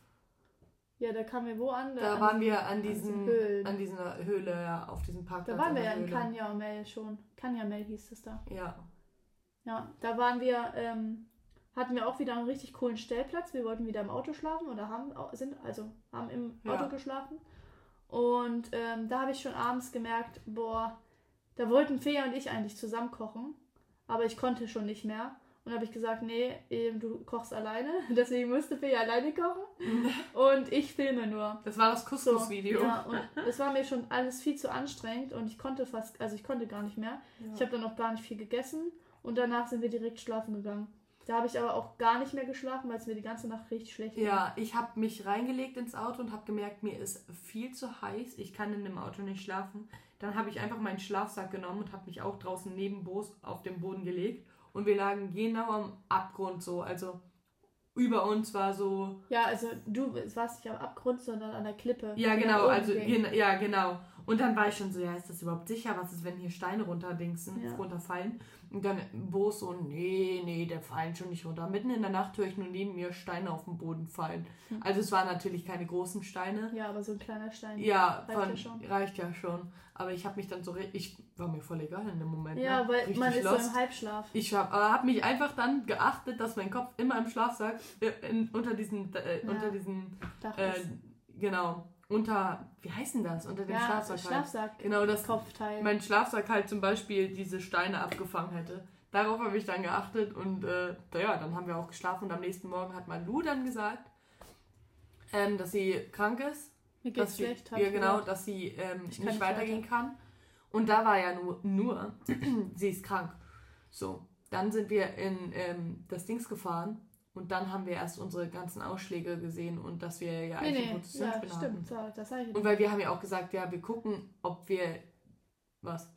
Ja, da kamen wir wo an? Da an waren wir an an diesen Höhlen. an dieser Höhle, ja, auf diesem Parkplatz. Da waren an wir ja in. Kanyamel schon. Kanyamel hieß es da. Ja, Ja, da waren wir, ähm, hatten wir auch wieder einen richtig coolen Stellplatz. Wir wollten wieder im Auto schlafen oder haben, sind, also haben im Ja. Auto geschlafen. Und ähm, da habe ich schon abends gemerkt, boah, da wollten Fea und ich eigentlich zusammen kochen, aber ich konnte schon nicht mehr. Und habe ich gesagt, nee, ähm, du kochst alleine. Deswegen musste Fea alleine kochen. und ich filme nur. das war das So, Couscous-Video. Ja, und es war mir schon alles viel zu anstrengend und ich konnte fast, also ich konnte gar nicht mehr. Ich habe dann auch gar nicht viel gegessen und danach sind wir direkt schlafen gegangen. Da habe ich aber auch gar nicht mehr geschlafen, weil es mir die ganze Nacht richtig schlecht ging. Ja, ich habe mich reingelegt ins Auto und habe gemerkt, mir ist viel zu heiß. Ich kann in dem Auto nicht schlafen. Dann habe ich einfach meinen Schlafsack genommen und habe mich auch draußen neben Bos auf den Boden gelegt. Und wir lagen genau am Abgrund so. Also über uns war so. Ja, also du es warst nicht am Abgrund, sondern an der Klippe. Ja, die genau. Also gen ja, genau. Und dann war ich schon so, ja, ist das überhaupt sicher? Was ist, wenn hier Steine runterdingsen, Ja. runterfallen? Und dann Bo so, nee, nee, der fallen schon nicht runter. Mitten in der Nacht höre ich nur neben mir Steine auf den Boden fallen. Hm. Also es waren natürlich keine großen Steine. Ja, aber so ein kleiner Stein. Ja, Reicht von, ja schon. reicht ja schon. Aber ich habe mich dann so, ich war mir voll egal in dem Moment. Ja, ne? weil Richtig man ist so lost. im Halbschlaf. Ich habe hab mich einfach dann geachtet, dass mein Kopf immer im Schlafsack äh, in, unter diesen, äh, Ja. unter diesen, Dach äh, ist. genau, unter, wie heißt denn das? Unter dem Ja, Schlafsack halt. Schlafsack. Genau, das Kopfteil. mein Schlafsack halt zum Beispiel diese Steine abgefangen hätte. Darauf habe ich dann geachtet und äh, ja, dann haben wir auch geschlafen und am nächsten Morgen hat Malu dann gesagt, ähm, dass sie krank ist. Mir geht's sie, schlecht. ja, genau, gesagt. dass sie ähm, nicht nicht weitergehen kann. Und da war ja nur, nur sie ist krank. So, dann sind wir in ähm, das Dings gefahren und dann haben wir erst unsere ganzen Ausschläge gesehen und dass wir ja Nee, eigentlich nee, eine ja, Positionsspinne hatten. stimmt. So, das ich Und weil wir haben ja auch gesagt, ja, wir gucken, ob wir was.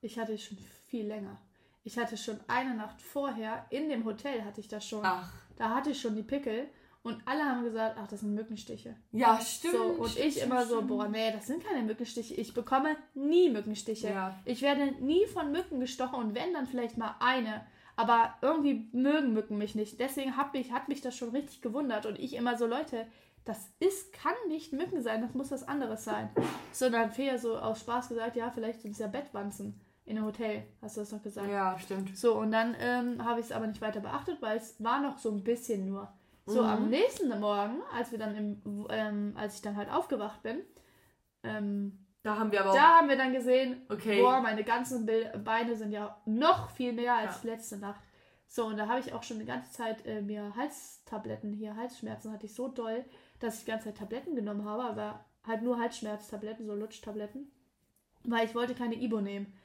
Ich hatte schon viel länger. Ich hatte schon eine Nacht vorher, in dem Hotel hatte ich das schon. Ach, Da hatte ich schon die Pickel und alle haben gesagt, ach, das sind Mückenstiche. ja, stimmt. so, und ich stimmt, immer so, boah, nee, das sind keine Mückenstiche. Ich bekomme nie Mückenstiche. Ja. Ich werde nie von Mücken gestochen und wenn, dann vielleicht mal eine. Aber irgendwie mögen Mücken mich nicht. Deswegen hat mich, hat mich das schon richtig gewundert. Und ich immer so, Leute, das ist, kann nicht Mücken sein, das muss was anderes sein. So, dann hat Fea so aus Spaß gesagt, ja, vielleicht sind es ja Bettwanzen in einem Hotel. Hast du das doch gesagt? Ja, stimmt. So, und dann ähm, habe ich es aber nicht weiter beachtet, weil es war noch so ein bisschen nur. So, Mhm. am nächsten Morgen, als wir dann im, ähm, als ich dann halt aufgewacht bin, ähm, Da haben wir aber auch. da haben wir dann gesehen, Okay. boah, meine ganzen Beine sind ja noch viel mehr als Ja. letzte Nacht. So, und da habe ich auch schon die ganze Zeit äh, mir Halstabletten hier, Halsschmerzen hatte ich so doll, dass ich die ganze Zeit Tabletten genommen habe, aber halt nur Halsschmerztabletten, so Lutschtabletten, weil ich wollte keine Ibo nehmen.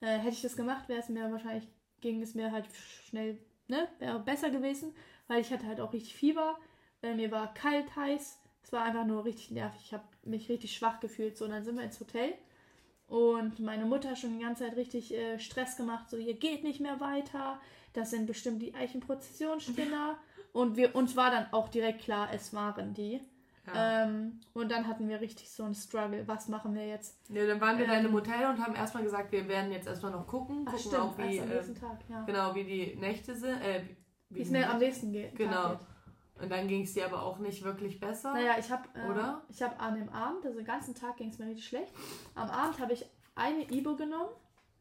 Äh, hätte ich das gemacht, wäre es mir wahrscheinlich, ging es mir halt schnell, ne, wäre besser gewesen, weil ich hatte halt auch richtig Fieber, äh, mir war kalt, heiß, es war einfach nur richtig nervig, ich habe mich richtig schwach gefühlt, so, und dann sind wir ins Hotel und meine Mutter hat schon die ganze Zeit richtig äh, Stress gemacht, so, ihr geht nicht mehr weiter, das sind bestimmt die Eichenprozessionsspinner und wir, uns war dann auch direkt klar, es waren die. Ja. Ähm, und dann hatten wir richtig so einen Struggle. Was machen wir jetzt? ja, dann waren wir da in einem ähm, Hotel und haben erstmal gesagt, wir werden jetzt erstmal noch gucken. Ach gucken stimmt, auch, wie, äh, nächsten Tag, ja. genau, wie die Nächte sind. Äh, Wie es die mir am nächsten geht. Genau. Geht. Und dann ging es dir aber auch nicht wirklich besser. Naja, ich habe äh, Oder? ich habe an dem Abend, also den ganzen Tag ging es mir richtig schlecht. Am Abend habe ich eine Ibo genommen,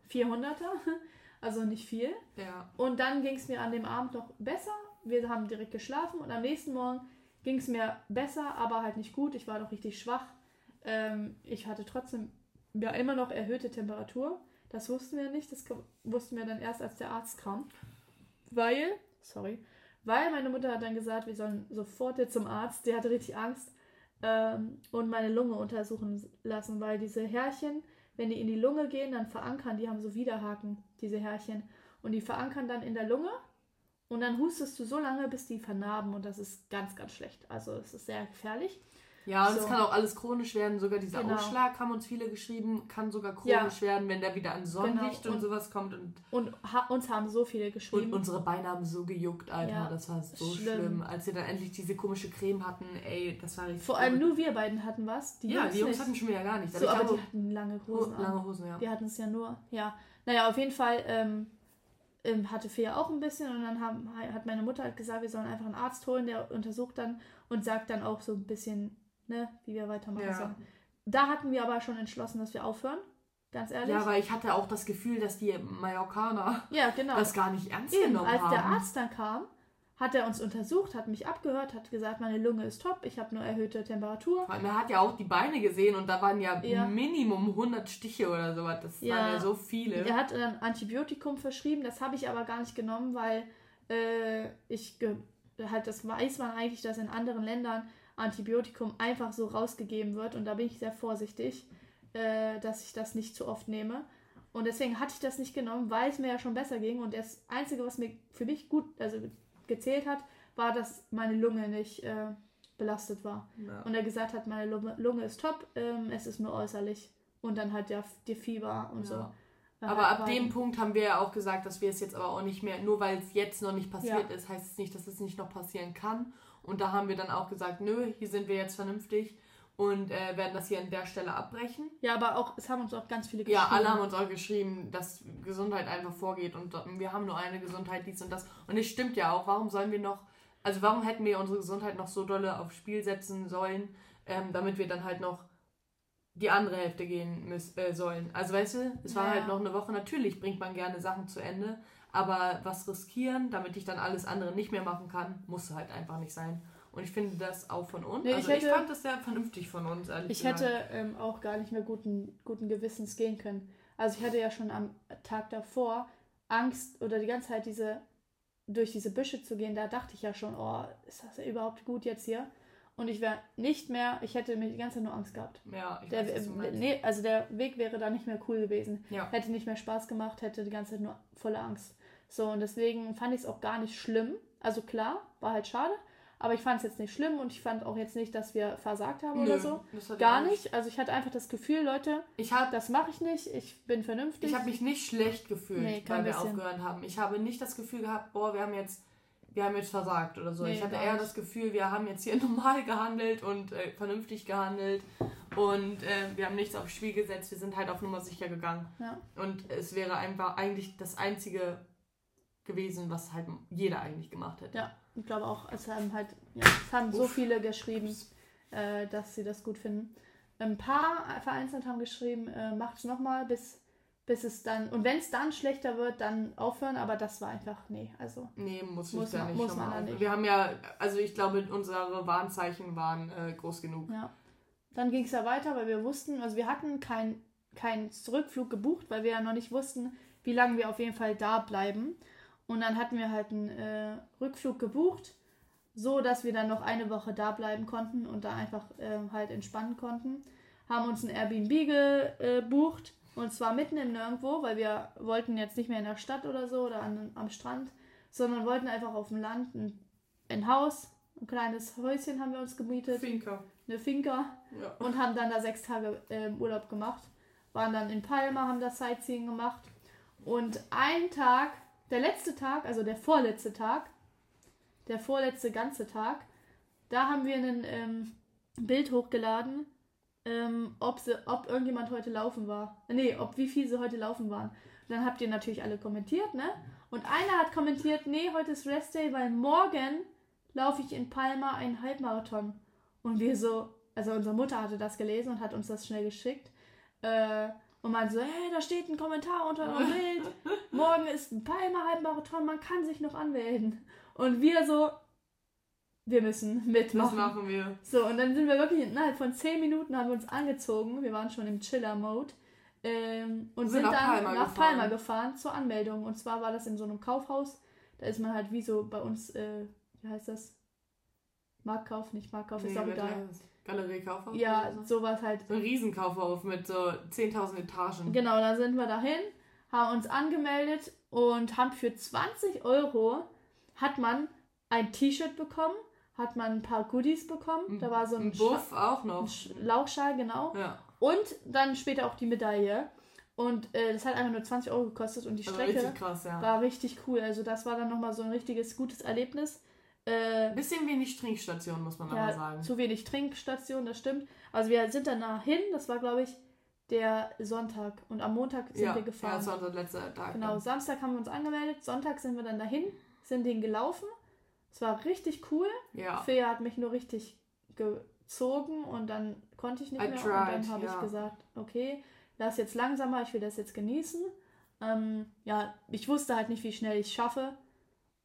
400er, also nicht viel. Ja. Und dann ging es mir an dem Abend noch besser. Wir haben direkt geschlafen und am nächsten Morgen ging es mir besser, aber halt nicht gut. Ich war noch richtig schwach. Ähm, ich hatte trotzdem ja immer noch erhöhte Temperatur. Das wussten wir nicht. Das wussten wir dann erst, als der Arzt kam. Weil, sorry, weil meine Mutter hat dann gesagt, wir sollen sofort jetzt zum Arzt. Die hatte richtig Angst ähm, und meine Lunge untersuchen lassen, weil diese Härchen, wenn die in die Lunge gehen, dann verankern, die haben so Widerhaken, diese Härchen. Und die verankern dann in der Lunge und dann hustest du so lange, bis die vernarben und das ist ganz, ganz schlecht. Also es ist sehr gefährlich. Ja, und es So. kann auch alles chronisch werden. Sogar dieser Genau. Ausschlag haben uns viele geschrieben, kann sogar Ja. chronisch werden, wenn der wieder an Sonnenlicht Genau. und, sowas kommt. Und, Und ha uns haben so viele und geschrieben. unsere Beine haben so gejuckt, Alter. Ja, das war so schlimm. schlimm. Als wir dann endlich diese komische Creme hatten, ey, das war richtig Vor allem nur wir beiden hatten was. Die Ja, Jungs die Jungs nicht. hatten schon wieder gar nichts. so, aber die hatten lange Ho- Hosen an. lange Hosen, ja. Die hatten es ja nur, ja. Naja, auf jeden Fall ähm, ähm, hatte Fea auch ein bisschen und dann haben, hat meine Mutter halt gesagt, wir sollen einfach einen Arzt holen, der untersucht dann und sagt dann auch so ein bisschen, ne, wie wir weitermachen Ja. sollen. Da hatten wir aber schon entschlossen, dass wir aufhören. Ganz ehrlich. Ja, weil ich hatte auch das Gefühl, dass die Mallorcaner Ja, genau. das gar nicht ernst Eben, genommen als haben. der Arzt dann kam, hat er uns untersucht, hat mich abgehört, hat gesagt, meine Lunge ist top, ich habe nur erhöhte Temperatur. Allem, er hat ja auch die Beine gesehen und da waren ja, Ja. Minimum 100 Stiche oder sowas. Das Ja. waren ja so viele. Er hat dann Antibiotikum verschrieben, das habe ich aber gar nicht genommen, weil äh, ich halt das weiß man eigentlich, dass in anderen Ländern Antibiotikum einfach so rausgegeben wird und da bin ich sehr vorsichtig, äh, dass ich das nicht zu oft nehme. Und deswegen hatte ich das nicht genommen, weil es mir ja schon besser ging. Und das Einzige, was mir für mich gut, also gezählt hat, war, dass meine Lunge nicht äh, belastet war. Ja. Und er gesagt hat, meine Lunge, ist top, ähm, es ist nur äußerlich. Und dann halt der, der Fieber und so. Ja. Äh, Aber ab dem Punkt haben wir ja auch gesagt, dass wir es jetzt aber auch nicht mehr, nur weil es jetzt noch nicht passiert Ja. ist, heißt es nicht, dass es nicht noch passieren kann. Und da haben wir dann auch gesagt, nö, hier sind wir jetzt vernünftig. und äh, werden das hier an der Stelle abbrechen. Ja, aber auch, es haben uns auch ganz viele Ja, alle haben uns auch geschrieben, dass Gesundheit einfach vorgeht und wir haben nur eine Gesundheit, dies und das. Und es stimmt ja auch, warum sollen wir noch, also warum hätten wir unsere Gesundheit noch so dolle aufs Spiel setzen sollen, ähm, damit wir dann halt noch die andere Hälfte gehen müssen, äh, sollen. Also weißt du, es war Ja. halt noch eine Woche, natürlich bringt man gerne Sachen zu Ende, aber was riskieren, damit ich dann alles andere nicht mehr machen kann, muss halt einfach nicht sein. Und ich finde das auch von uns. Nee, ich also ich, hätte- fand das sehr vernünftig von uns, ehrlich Ich gesagt. hätte ähm, auch gar nicht mehr guten, guten Gewissens gehen können. Also ich hatte ja schon am Tag davor Angst oder die ganze Zeit diese durch diese Büsche zu gehen. Da dachte ich ja schon, oh, ist das überhaupt gut jetzt hier? Und ich wäre nicht mehr, ich hätte mir die ganze Zeit nur Angst gehabt. Ja, ich Der, weiß, was nee, also der Weg wäre da nicht mehr cool gewesen. Ja. Hätte nicht mehr Spaß gemacht, hätte die ganze Zeit nur volle Angst. So, und deswegen fand ich es auch gar nicht schlimm. Also klar, war halt schade, aber ich fand es jetzt nicht schlimm und ich fand auch jetzt nicht, dass wir versagt haben oder Nö, so. das hat Gar nicht. Also ich hatte einfach das Gefühl, Leute, Ich habe das mache ich nicht, ich bin vernünftig. Ich habe mich nicht schlecht gefühlt, Nee, weil wir aufgehört haben. Ich habe nicht das Gefühl gehabt, boah, wir haben jetzt, wir haben jetzt versagt oder so. Nee, ich hatte eher das Gefühl, wir haben jetzt hier normal gehandelt und äh, vernünftig gehandelt und äh, wir haben nichts aufs Spiel gesetzt. Wir sind halt auf Nummer sicher gegangen. Ja. Und es wäre einfach eigentlich das einzige gewesen, was halt jeder eigentlich gemacht hätte. Ja, ich glaube auch, es haben halt, ja, es haben so viele geschrieben, äh, dass sie das gut finden. Ein paar vereinzelt haben geschrieben, äh, macht es nochmal, bis, bis es dann, und wenn es dann schlechter wird, dann aufhören, aber das war einfach, nee, also. Nee, muss, Muss ich da man- nicht muss nochmal man da auf- nicht. Wir haben ja, also ich glaube, unsere Warnzeichen waren äh, groß genug. Ja. Dann ging es ja weiter, weil wir wussten, also wir hatten keinen kein Rückflug gebucht, weil wir ja noch nicht wussten, wie lange wir auf jeden Fall da bleiben. Und dann hatten wir halt einen äh, Rückflug gebucht, so dass wir dann noch eine Woche da bleiben konnten und da einfach äh, halt entspannen konnten. Haben uns ein Airbnb gebucht und zwar mitten im Nirgendwo, weil wir wollten jetzt nicht mehr in der Stadt oder so oder an, am Strand, sondern wollten einfach auf dem Land ein, ein Haus, ein kleines Häuschen haben wir uns gemietet Finker. eine Finca Ja. und haben dann da sechs Tage ähm, Urlaub gemacht. Waren dann in Palma, haben das Sightseeing gemacht. Und ein Tag, der letzte Tag, also der vorletzte Tag, der vorletzte ganze Tag, da haben wir ein ähm, Bild hochgeladen, ähm, ob, sie, ob irgendjemand heute laufen war. Nee, ob wie viel sie heute laufen waren. Dann habt ihr natürlich alle kommentiert, ne? Und einer hat kommentiert, nee, heute ist Rest Day, weil morgen laufe ich in Palma einen Halbmarathon. Und wir so, also unsere Mutter hatte das gelesen und hat uns das schnell geschickt. Äh, und man so, hey, da steht ein Kommentar unter eurem Bild. Morgen ist ein Palma Halbmarathon, man kann sich noch anmelden. Und wir so, wir müssen Das mitmachen. machen wir. So, und dann sind wir wirklich innerhalb von 10 Minuten haben wir uns angezogen. Wir waren schon im Chiller-Mode. Ähm, und Sind sind, nach dann Palma nach gefahren. Palma gefahren zur Anmeldung. Und zwar war das in so einem Kaufhaus. Da ist man halt wie so bei uns, äh, wie heißt das? Marktkauf, nicht Marktkauf, ist Nee, auch mit egal. der Galerie Kaufhaus? Ja, so? sowas halt. So ein Riesenkaufhaus mit so 10.000 Etagen. Genau, da sind wir dahin, haben uns angemeldet und haben für 20 Euro hat man ein T-Shirt bekommen, hat man ein paar Goodies bekommen. Da war so ein, ein Buff auch Scha- noch. ein Sch- Lauchschal, genau. Ja, Und dann später auch die Medaille. Und äh, das hat einfach nur 20 Euro gekostet und die also Strecke richtig krass, ja. war richtig cool. Also das war dann nochmal so ein richtiges gutes Erlebnis. Äh, Bisschen wenig Trinkstation, muss man aber ja, sagen. zu wenig Trinkstation, das stimmt. Also wir sind danach hin, das war glaube ich der Sonntag. Und am Montag sind ja, wir ja, gefahren. das war unser letzter Tag. genau, dann. Samstag haben wir uns angemeldet, Sonntag sind wir dann dahin, sind den gelaufen. Es war richtig cool. Ja. Fea hat mich nur richtig gezogen und dann konnte ich nicht I mehr. tried, und dann habe ja. ich gesagt, okay, lass jetzt langsamer, ich will das jetzt genießen. Ähm, ja, ich wusste halt nicht, wie schnell ich schaffe.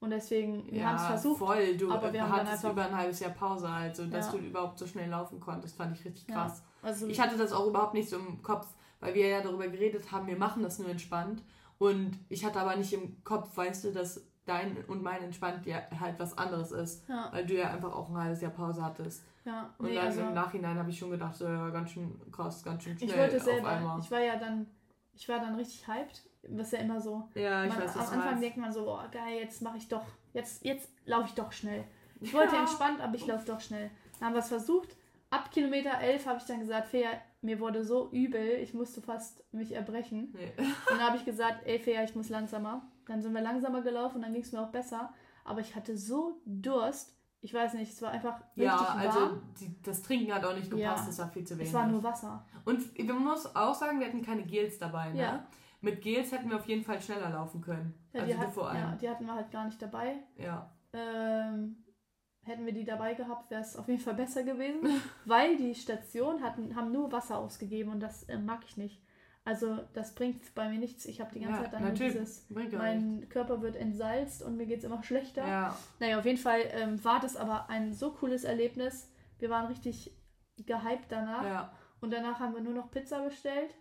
Und deswegen, wir haben es versucht. voll. Du aber wir hattest über ein halbes Jahr Pause, also dass Ja. du überhaupt so schnell laufen konntest, fand ich richtig Ja. krass. Also, Ich hatte das auch überhaupt nicht so im Kopf, weil wir ja darüber geredet haben, wir machen das nur entspannt. Und ich hatte aber nicht im Kopf, weißt du, dass dein und mein entspannt ja halt was anderes ist. ja, Weil du ja einfach auch ein halbes Jahr Pause hattest. ja. Und Nee, also, im Nachhinein habe ich schon gedacht, so, ja, ganz schön krass, ganz schön schnell ich wollte auf selber, einmal. ich war ja dann, ich war dann richtig hyped. Das ist ja immer so. ja, ich Man, weiß, am was Anfang denkt man so, boah, geil, jetzt mache ich doch, jetzt, jetzt laufe ich doch schnell. Ich wollte Ja. entspannt, aber ich laufe doch schnell. Dann haben wir es versucht. Ab Kilometer 11 habe ich dann gesagt, Fea, mir wurde so übel, ich musste fast mich erbrechen. Nee. Und dann habe ich gesagt, ey Fea, ich muss langsamer. Dann sind wir langsamer gelaufen, dann ging es mir auch besser. Aber ich hatte so Durst, ich weiß nicht, es war einfach richtig Ja, warm. also die, das Trinken hat auch nicht gepasst, Ja. es war viel zu wenig. es war nur Wasser. Und man muss auch sagen, wir hatten keine Gels dabei. Ne? Ja. Mit Gels hätten wir auf jeden Fall schneller laufen können. Ja, also die, hat, vor ja, allem. die hatten wir halt gar nicht dabei. Ja. Ähm, hätten wir die dabei gehabt, wäre es auf jeden Fall besser gewesen, weil die Station hatten, haben nur Wasser ausgegeben und das äh, mag ich nicht. Also das bringt bei mir nichts. Ich habe die ganze Ja, Zeit dann dieses, ja mein Körper wird entsalzt und mir geht es immer schlechter. Ja. Naja, auf jeden Fall ähm, war das aber ein so cooles Erlebnis. Wir waren richtig gehypt danach ja. und danach haben wir nur noch Pizza bestellt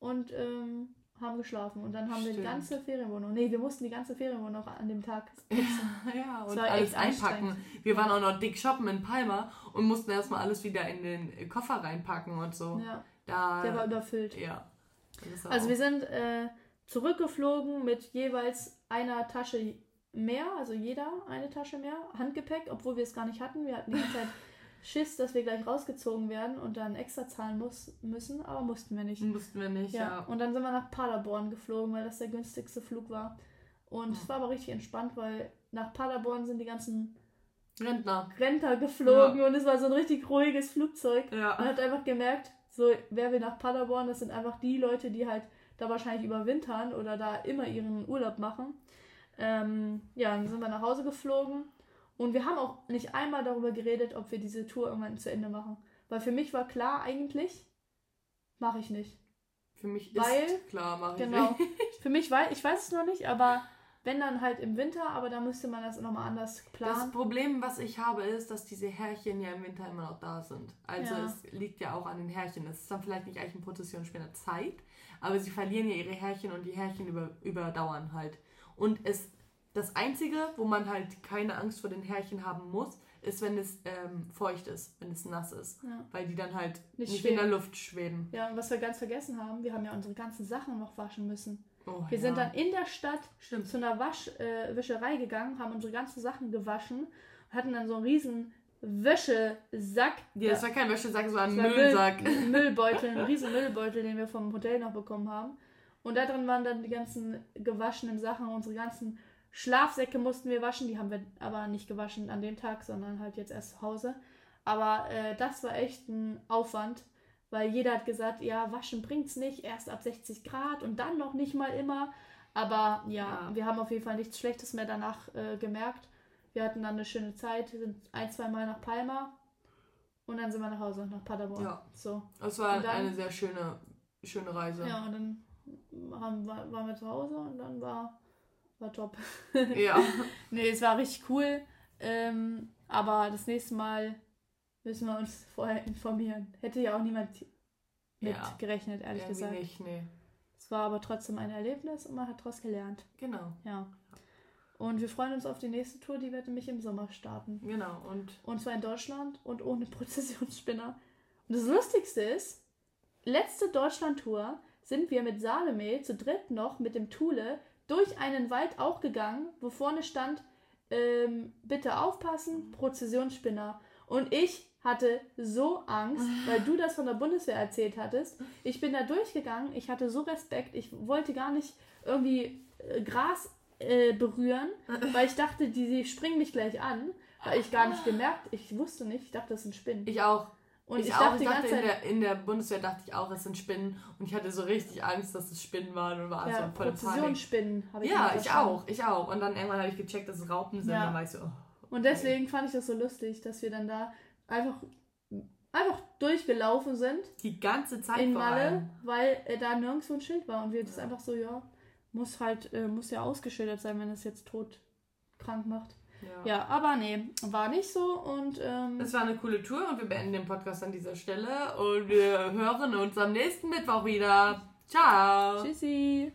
und ähm, haben geschlafen. Und dann haben wir die Stimmt. ganze Ferienwohnung, nee, wir mussten die ganze Ferienwohnung noch an dem Tag putzen. Ja, und war alles einpacken. Wir waren auch noch dick shoppen in Palma und mussten erstmal alles wieder in den Koffer reinpacken und so. ja, Da, der war überfüllt. ja. Also wir sind äh, zurückgeflogen mit jeweils einer Tasche mehr, also jeder eine Tasche mehr, Handgepäck, obwohl wir es gar nicht hatten. Wir hatten die ganze Zeit Schiss, dass wir gleich rausgezogen werden und dann extra zahlen muss, müssen, aber mussten wir nicht. mussten wir nicht, Ja. ja. Und dann sind wir nach Paderborn geflogen, weil das der günstigste Flug war. Und es war aber richtig entspannt, weil nach Paderborn sind die ganzen Rentner. Rentner geflogen und es war so ein richtig ruhiges Flugzeug. Man Ja. hat einfach gemerkt, so wer wir nach Paderborn, das sind einfach die Leute, die halt da wahrscheinlich überwintern oder da immer ihren Urlaub machen. Ähm, ja, dann sind wir nach Hause geflogen und wir haben auch nicht einmal darüber geredet, ob wir diese Tour irgendwann zu Ende machen. Weil für mich war klar eigentlich, mache ich nicht. Für mich Weil- ist klar, mache ich Genau. nicht. Für mich weiß ich weiß es noch nicht, aber wenn dann halt im Winter, aber da müsste man das nochmal anders Das planen. Problem, was ich habe, ist, dass diese Härchen ja im Winter immer noch da sind. Also Ja. es liegt ja auch an den Härchen. Es ist dann vielleicht nicht Eichenprozessionsspinner Zeit, aber sie verlieren ja ihre Härchen und die Härchen über, überdauern halt. Und es das Einzige, wo man halt keine Angst vor den Härchen haben muss, ist, wenn es ähm, feucht ist, wenn es nass ist. Ja. Weil die dann halt Nicht nicht, in der Luft schweben. Ja, und was wir ganz vergessen haben, wir haben ja unsere ganzen Sachen noch waschen müssen. Oh, Wir ja. sind dann in der Stadt Stimmt. zu einer Waschwischerei äh, Wischerei gegangen, haben unsere ganzen Sachen gewaschen, hatten dann so einen riesen Wäschesack. Ja, das war kein Wäschesack, es war ein Müllsack. Müll, Müllbeutel, ein riesen Müllbeutel, den wir vom Hotel noch bekommen haben. Und da drin waren dann die ganzen gewaschenen Sachen, unsere ganzen Schlafsäcke mussten wir waschen, die haben wir aber nicht gewaschen an dem Tag, sondern halt jetzt erst zu Hause. Aber äh, das war echt ein Aufwand, weil jeder hat gesagt, ja, waschen bringt's nicht, erst ab 60 Grad und dann noch nicht mal immer. Aber ja, wir haben auf jeden Fall nichts Schlechtes mehr danach äh, gemerkt. Wir hatten dann eine schöne Zeit, sind ein, zwei Mal nach Palma und dann sind wir nach Hause, nach Paderborn. Ja. So. Es war dann- eine sehr schöne, schöne Reise. Ja, und dann haben, war, waren wir zu Hause und dann war, war top. ja. nee, es war richtig cool. Ähm, aber das nächste Mal müssen wir uns vorher informieren. Hätte ja auch niemand mit Ja. gerechnet, ehrlich gesagt. nicht, nee. Es war aber trotzdem ein Erlebnis und man hat daraus gelernt. Genau, Ja. Und wir freuen uns auf die nächste Tour, die wird nämlich im Sommer starten. genau. Und Und zwar in Deutschland und ohne Prozessionsspinner. Und das Lustigste ist, letzte Deutschland-Tour sind wir mit Salome zu dritt noch mit dem Thule durch einen Wald auch gegangen, wo vorne stand, ähm, bitte aufpassen, Prozessionsspinner. Und ich hatte so Angst, weil du das von der Bundeswehr erzählt hattest. Ich bin da durchgegangen, ich hatte so Respekt, ich wollte gar nicht irgendwie äh, Gras äh, berühren, weil ich dachte, die, die springen mich gleich an. Weil ich gar nicht gemerkt, ich wusste nicht, ich dachte, das sind Spinnen. ich auch. Und ich, ich, auch. dachte Ich dachte, in der, in der Bundeswehr dachte ich auch, es sind Spinnen. Und ich hatte so richtig Angst, dass es Spinnen waren und war ja, so voll. Präzisionsspinnen habe ich Ja, ich auch, ich auch. Und dann irgendwann habe ich gecheckt, dass es Raupen sind. Ja. Dann war ich so, oh. Und deswegen fand ich das so lustig, dass wir dann da einfach, einfach durchgelaufen sind die ganze Zeit in Malle, weil äh, da nirgendwo ein Schild war. Und wir das einfach so, ja, muss halt, äh, muss ja ausgeschildert sein, wenn es jetzt tot krank macht. Ja. Ja, aber nee, war nicht so und ähm, Es war eine coole Tour und wir beenden den Podcast an dieser Stelle. Und wir hören uns am nächsten Mittwoch wieder. Ciao. tschüssi.